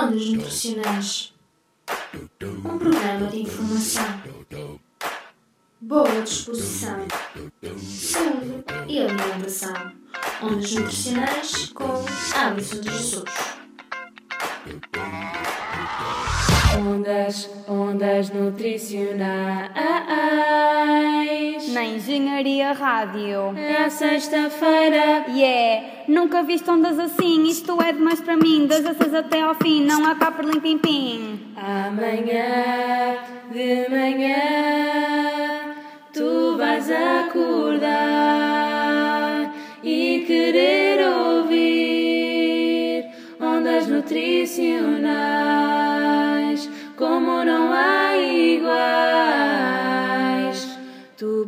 Ondas Nutricionais Um programa de informação, boa disposição, saúde e alimentação. Ondas Nutricionais com Alisson de Jesus. Ondas, ondas nutricionais. Na Engenharia Rádio. É a sexta-feira. Yeah, nunca viste ondas assim. Isto é demais para mim. Das seis até ao fim. Não há cá por limpim pim. Amanhã de manhã tu vais acordar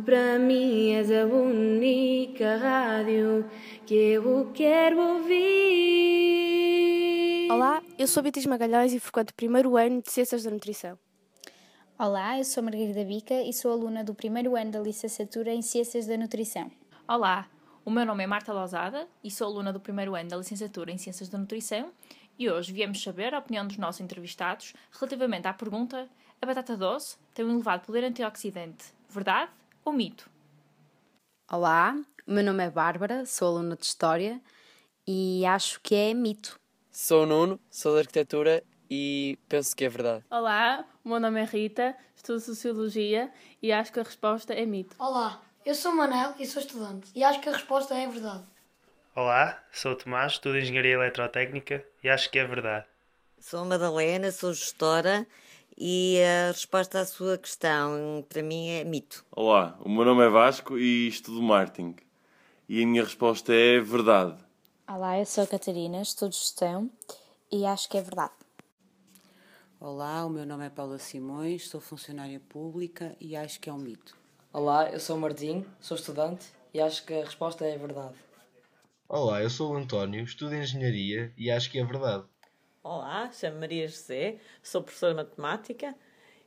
para mim és a única rádio que eu quero ouvir. Olá, eu sou Beatriz Magalhães e frequento o primeiro ano de Ciências da Nutrição. Olá, eu sou Margarida Bica e sou aluna do primeiro ano da licenciatura em Ciências da Nutrição. Olá, o meu nome é Marta Lousada e sou aluna do primeiro ano da licenciatura em Ciências da Nutrição e hoje viemos saber a opinião dos nossos entrevistados relativamente à pergunta a batata doce tem um elevado poder antioxidante, verdade ou mito? Olá, o meu nome é Bárbara, sou aluna de História e acho que é mito. Sou o Nuno, sou de Arquitetura e penso que é verdade. Olá, o meu nome é Rita, estudo Sociologia e acho que a resposta é mito. Olá, eu sou Manel e sou estudante e acho que a resposta é verdade. Olá, sou o Tomás, estudo Engenharia Eletrotécnica e acho que é verdade. Sou a Madalena, sou gestora e a resposta à sua questão para mim é mito. Olá, o meu nome é Vasco e estudo marketing. E a minha resposta é verdade. Olá, eu sou a Catarina, estudo gestão e acho que é verdade. Olá, o meu nome é Paula Simões, sou funcionária pública e acho que é um mito. Olá, eu sou o Martim, sou estudante e acho que a resposta é verdade. Olá, eu sou o António, estudo Engenharia e acho que é verdade. Olá, chamo Maria José, sou professora de Matemática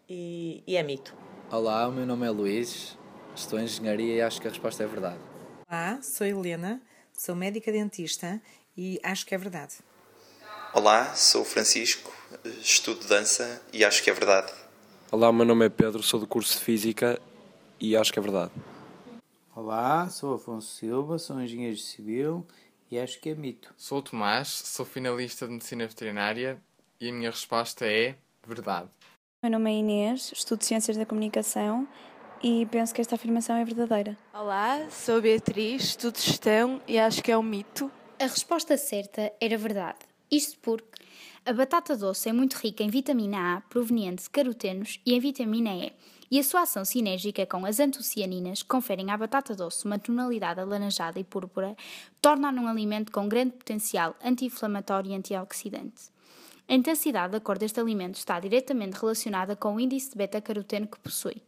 e, e é mito. Olá, o meu nome é Luís, estou em Engenharia e acho que a resposta é verdade. Olá, sou Helena, sou médica dentista e acho que é verdade. Olá, sou Francisco, estudo dança e acho que é verdade. Olá, meu nome é Pedro, sou do curso de Física e acho que é verdade. Olá, sou Afonso Silva, sou engenheiro civil e acho que é mito. Sou o Tomás, sou finalista de Medicina Veterinária e a minha resposta é verdade. Meu nome é Inês, estudo Ciências da Comunicação e penso que esta afirmação é verdadeira. Olá, sou Beatriz, estudo Gestão e acho que é um mito. A resposta certa era verdade. Isto porque a batata doce é muito rica em vitamina A, proveniente de carotenos, e em vitamina E, e a sua ação sinérgica com as antocianinas conferem à batata doce uma tonalidade alaranjada e púrpura, torna-a num alimento com grande potencial anti-inflamatório e antioxidante. A intensidade da cor deste alimento está diretamente relacionada com o índice de beta-caroteno que possui.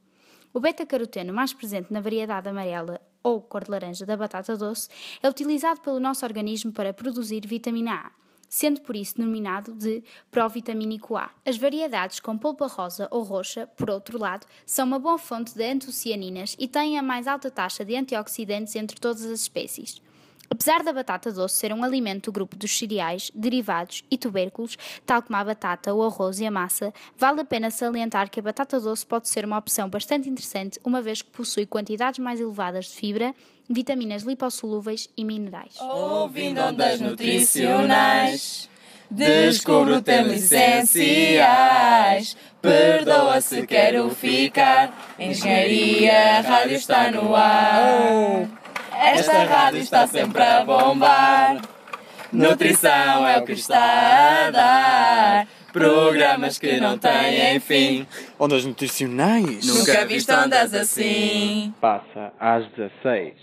O beta-caroteno mais presente na variedade amarela ou cor de laranja da batata doce é utilizado pelo nosso organismo para produzir vitamina A, sendo por isso denominado de provitamínico A. As variedades com polpa rosa ou roxa, por outro lado, são uma boa fonte de antocianinas e têm a mais alta taxa de antioxidantes entre todas as espécies. Apesar da batata doce ser um alimento do grupo dos cereais, derivados e tubérculos, tal como a batata, o arroz e a massa, vale a pena salientar que a batata doce pode ser uma opção bastante interessante, uma vez que possui quantidades mais elevadas de fibra, vitaminas lipossolúveis e minerais. Ouvindo ondas nutricionais, descubro termo essenciais. Perdoa se quero ficar, engenharia, rádio está no ar. Esta rádio está sempre a bombar. Nutrição é o que está a dar. Programas que não têm fim. Ondas nutricionais. Nunca viste ondas assim. Passa às 16.